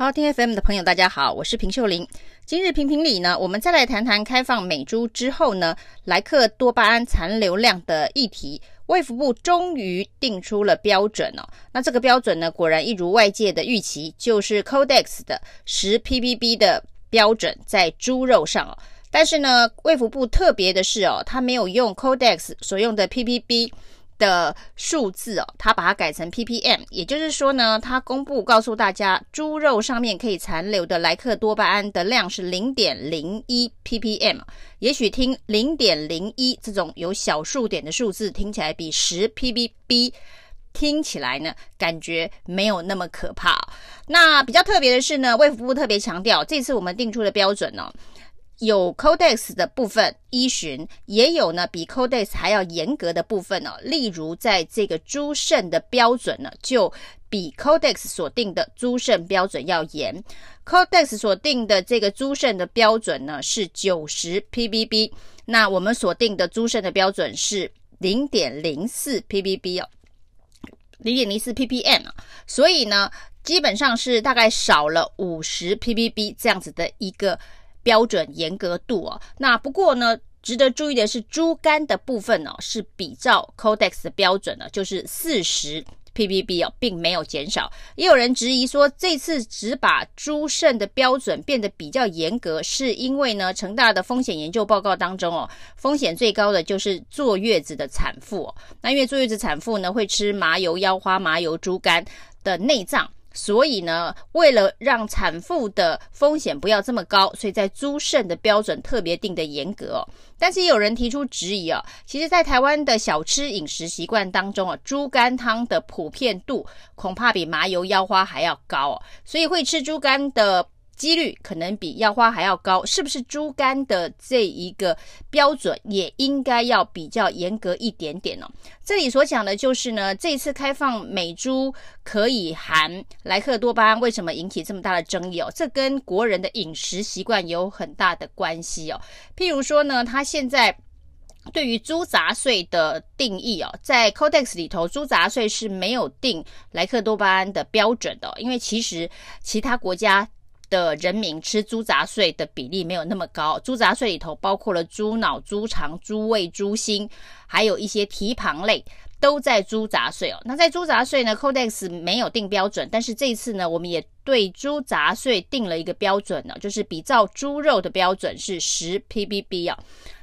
好，听 FM 的朋友，大家好，我是平秀玲。今日评评理呢，我们再来谈谈开放美猪之后呢，莱克多巴胺残留量的议题。卫福部终于定出了标准哦，那这个标准呢，果然一如外界的预期，就是 Codex 的十 ppb 的标准在猪肉上哦。但是呢，卫福部特别的是哦，它没有用 Codex 所用的 ppb。的数字哦，它把它改成 ppm，也就是说呢，它公布告诉大家，猪肉上面可以残留的莱克多巴胺的量是零点零一 ppm。也许听零点零一这种有小数点的数字，听起来比十 ppb 听起来呢，感觉没有那么可怕。那比较特别的是呢，卫福部特别强调，这次我们定出的标准呢。有 Codex 的部分依循，也有呢比 Codex 还要严格的部分哦。例如，在这个猪肾的标准呢，就比 Codex 所定的猪肾标准要严。Codex 所定的这个猪肾的标准呢是九十 ppb，那我们所定的猪肾的标准是零点零四 ppb 哦，零点零四 ppm 啊，所以呢，基本上是大概少了五十 ppb 这样子的一个。标准严格度哦，那不过呢，值得注意的是，猪肝的部分、哦、是比照 Codex 的标准呢，就是四十 ppb 哦，并没有减少。也有人质疑说，这次只把猪肾的标准变得比较严格，是因为呢，成大的风险研究报告当中哦，风险最高的就是坐月子的产妇哦。那因为坐月子产妇呢，会吃麻油腰花、麻油猪肝的内脏。所以呢，为了让产妇的风险不要这么高，所以在猪肾的标准特别定的严格哦。但是也有人提出质疑哦，其实，在台湾的小吃饮食习惯当中啊，猪肝汤的普遍度恐怕比麻油腰花还要高哦。所以会吃猪肝的。几率可能比腰花还要高，是不是猪肝的这一个标准也应该要比较严格一点点呢？这里所讲的就是呢，这次开放美猪可以含莱克多巴胺，为什么引起这么大的争议哦？这跟国人的饮食习惯有很大的关系哦。譬如说呢，他现在对于猪杂碎的定义哦，在 Codex 里头，猪杂碎是没有定莱克多巴胺的标准的，因为其实其他国家。的人民吃猪杂碎的比例没有那么高，猪杂碎里头包括了猪脑、猪肠、猪胃、猪心，还有一些蹄膀类都在猪杂碎哦。那在猪杂碎呢，Codex 没有定标准，但是这次呢，我们也对猪杂碎定了一个标准呢，就是比照猪肉的标准是十 ppb 啊。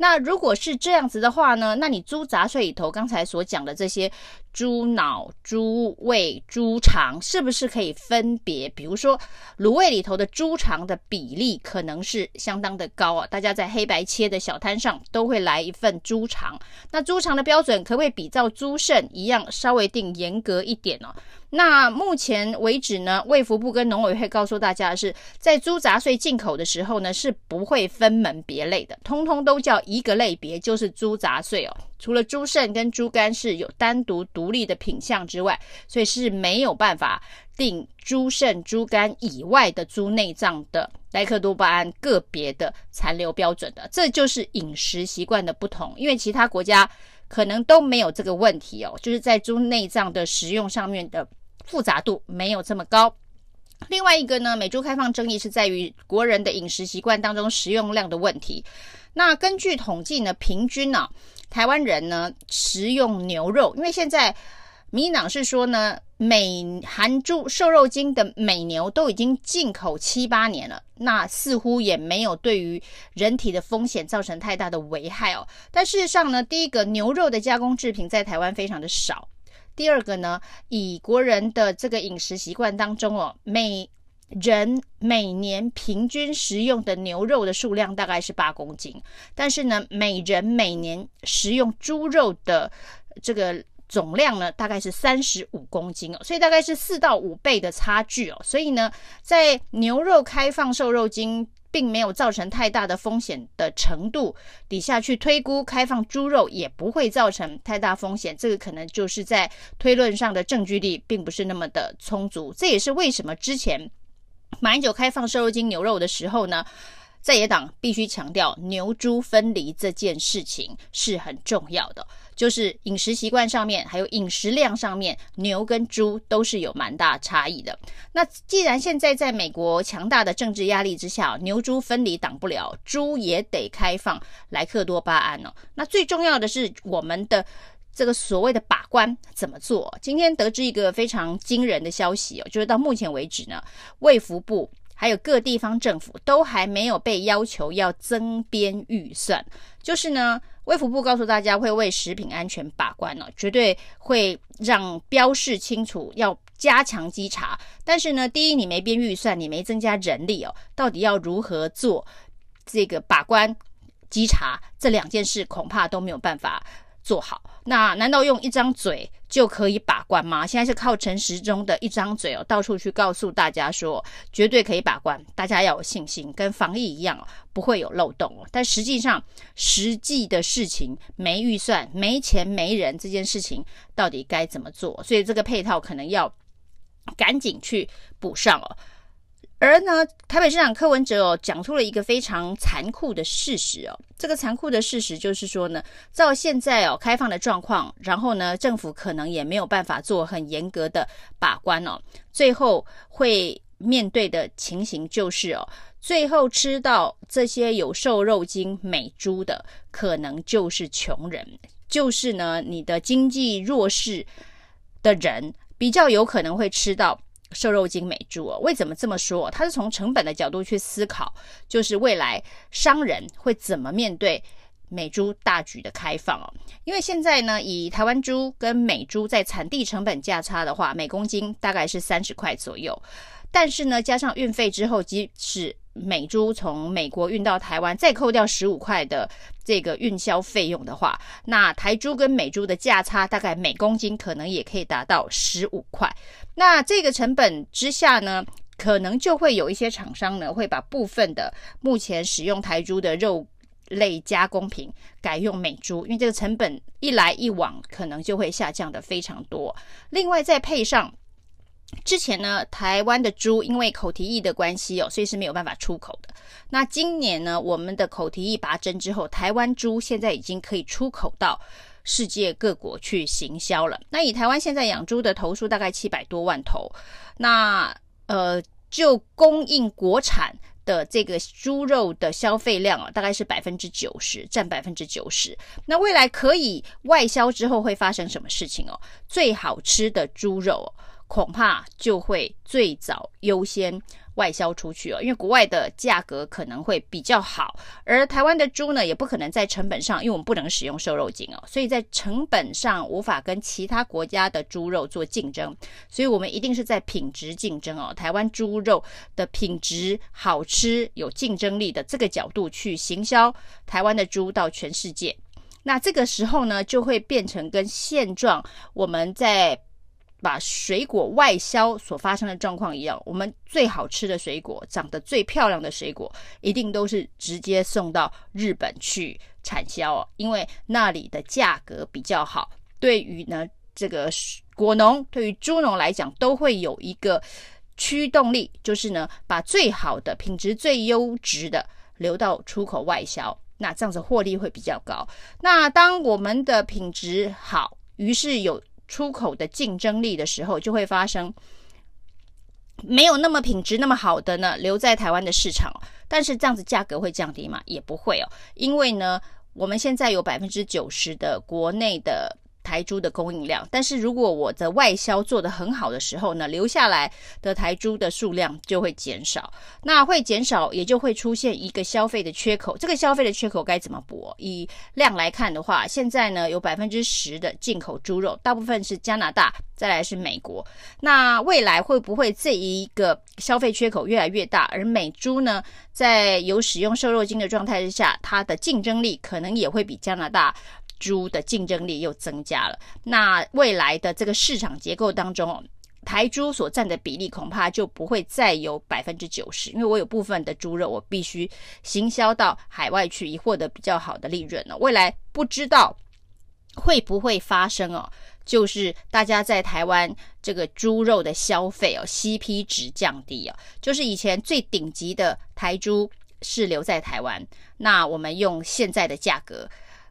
那如果是这样子的话呢，那你猪杂碎里头刚才所讲的这些猪脑、猪胃、猪肠，是不是可以分别？比如说卤味里头的猪肠的比例可能是相当的高啊，大家在黑白切的小摊上都会来一份猪肠。那猪肠的标准可不可以比照猪肾一样，稍微定严格一点呢？那目前为止呢，卫福部跟农委会告诉大家的是，在猪杂碎进口的时候呢，是不会分门别类的，通通都叫一个类别，就是猪杂碎哦。除了猪肾跟猪肝是有单独独立的品相之外，所以是没有办法定猪肾、猪肝以外的猪内脏的莱克多巴胺个别的残留标准的。这就是饮食习惯的不同，因为其他国家可能都没有这个问题哦，就是在猪内脏的食用上面的。复杂度没有这么高。另外一个呢，美猪开放争议是在于国人的饮食习惯当中食用量的问题。那根据统计呢，平均呢、台湾人呢食用牛肉，因为现在民进党是说呢，美含猪瘦肉精的美牛都已经进口七八年了，那似乎也没有对于人体的风险造成太大的危害哦。但事实上呢，第一个牛肉的加工制品在台湾非常的少。第二个呢，以国人的这个饮食习惯当中哦，每人每年平均食用的牛肉的数量大概是八公斤，但是呢，每人每年食用猪肉的这个总量呢，大概是三十五公斤哦，所以大概是四到五倍的差距哦，所以呢，在牛肉开放瘦肉精。并没有造成太大的风险的程度底下去推估，开放猪肉也不会造成太大风险。这个可能就是在推论上的证据力并不是那么的充足。这也是为什么之前马英九开放瘦肉精牛肉的时候呢，在野党必须强调牛猪分离这件事情是很重要的，就是饮食习惯上面，还有饮食量上面，牛跟猪都是有蛮大差异的。那既然现在在美国强大的政治压力之下，牛猪分离挡不了，猪也得开放莱克多巴胺哦。那最重要的是我们的这个所谓的把关怎么做？今天得知一个非常惊人的消息哦，就是到目前为止呢，卫福部。还有各地方政府都还没有被要求要增编预算，就是呢，卫福部告诉大家会为食品安全把关呢，绝对会让标示清楚，要加强稽查。但是呢，第一，你没编预算，你没增加人力哦，到底要如何做这个把关稽查？这两件事恐怕都没有办法做好。那难道用一张嘴就可以把关吗？现在是靠陈时中的一张嘴哦，到处去告诉大家说绝对可以把关，大家要有信心，跟防疫一样哦，不会有漏洞哦。但实际上，实际的事情没预算、没钱、没人，这件事情到底该怎么做？所以这个配套可能要赶紧去补上哦。而呢，台北市长柯文哲哦，讲出了一个非常残酷的事实哦。这个残酷的事实就是说呢，照现在哦开放的状况，然后呢，政府可能也没有办法做很严格的把关哦。最后会面对的情形就是哦，最后吃到这些有瘦肉精美猪的，可能就是穷人，就是呢，你的经济弱势的人比较有可能会吃到。瘦肉精美猪哦，为什么这么说？它是从成本的角度去思考，就是未来商人会怎么面对美猪大举的开放哦。因为现在呢，以台湾猪跟美猪在产地成本价差的话，每公斤大概是三十块左右。但是呢，加上运费之后，即使美猪从美国运到台湾，再扣掉十五块的这个运销费用的话，那台猪跟美猪的价差大概每公斤可能也可以达到十五块。那这个成本之下呢，可能就会有一些厂商呢，会把部分的目前使用台猪的肉类加工品改用美猪，因为这个成本一来一往，可能就会下降的非常多。另外再配上。之前呢，台湾的猪因为口蹄疫的关系哦，所以是没有办法出口的。那今年呢，我们的口蹄疫拔针之后，台湾猪现在已经可以出口到世界各国去行销了。那以台湾现在养猪的头数大概七百多万头，那呃，就供应国产的这个猪肉的消费量啊，大概是百分之九十，占百分之九十。那未来可以外销之后会发生什么事情哦？最好吃的猪肉。恐怕就会最早优先外销出去哦，因为国外的价格可能会比较好，而台湾的猪呢，也不可能在成本上，因为我们不能使用瘦肉精哦，所以在成本上无法跟其他国家的猪肉做竞争，所以我们一定是在品质竞争哦，台湾猪肉的品质好吃、有竞争力的这个角度去行销台湾的猪到全世界，那这个时候呢，就会变成跟现状我们在。把水果外销所发生的状况一样，我们最好吃的水果、长得最漂亮的水果，一定都是直接送到日本去产销哦，因为那里的价格比较好。对于呢这个果农，对于猪农来讲，都会有一个驱动力，就是呢把最好的品质、最优质的留到出口外销，那这样子获利会比较高。那当我们的品质好，于是有。出口的竞争力的时候，就会发生没有那么品质那么好的呢，留在台湾的市场，但是这样子价格会降低吗？也不会哦，因为呢，我们现在有百分之九十的国内的。台猪的供应量，但是如果我的外销做得很好的时候呢，留下来的台猪的数量就会减少，那会减少，也就会出现一个消费的缺口。这个消费的缺口该怎么补？以量来看的话，现在呢有百分之十的进口猪肉，大部分是加拿大，再来是美国。那未来会不会这一个消费缺口越来越大？而美猪呢，在有使用瘦肉精的状态之下，它的竞争力可能也会比加拿大。猪的竞争力又增加了，那未来的这个市场结构当中，台猪所占的比例恐怕就不会再有百分之九十，因为我有部分的猪肉我必须行销到海外去，以获得比较好的利润了。未来不知道会不会发生哦，就是大家在台湾这个猪肉的消费哦，CP 值降低哦，就是以前最顶级的台猪。是留在台湾，那我们用现在的价格。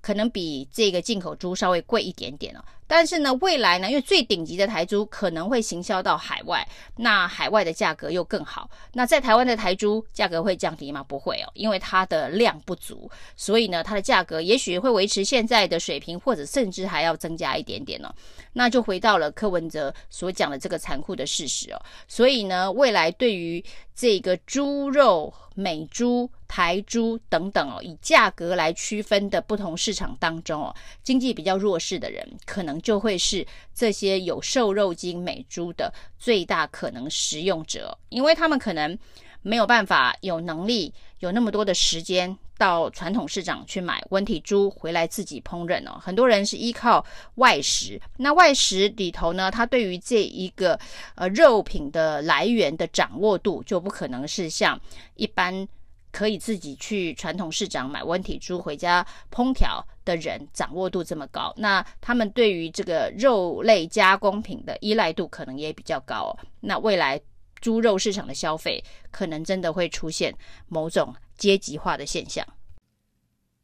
可能比这个进口猪稍微贵一点点哦，但是呢，未来呢，因为最顶级的台猪可能会行销到海外，那海外的价格又更好。那在台湾的台猪价格会降低吗？不会哦，因为它的量不足，所以呢，它的价格也许会维持现在的水平，或者甚至还要增加一点点哦。那就回到了柯文哲所讲的这个残酷的事实哦。所以呢，未来对于这个猪肉、美猪。台猪等等哦，以价格来区分的不同市场当中哦，经济比较弱势的人，可能就会是这些有瘦肉精美猪的最大可能食用者，因为他们可能没有办法有能力有那么多的时间到传统市场去买温体猪回来自己烹饪哦。很多人是依靠外食，那外食里头呢，他对于这一个呃肉品的来源的掌握度就不可能是像一般。可以自己去传统市场买温体猪回家烹调的人，掌握度这么高，那他们对于这个肉类加工品的依赖度可能也比较高哦。那未来猪肉市场的消费，可能真的会出现某种阶级化的现象。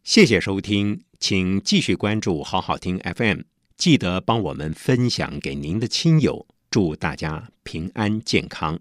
谢谢收听，请继续关注好好听 FM，记得帮我们分享给您的亲友，祝大家平安健康。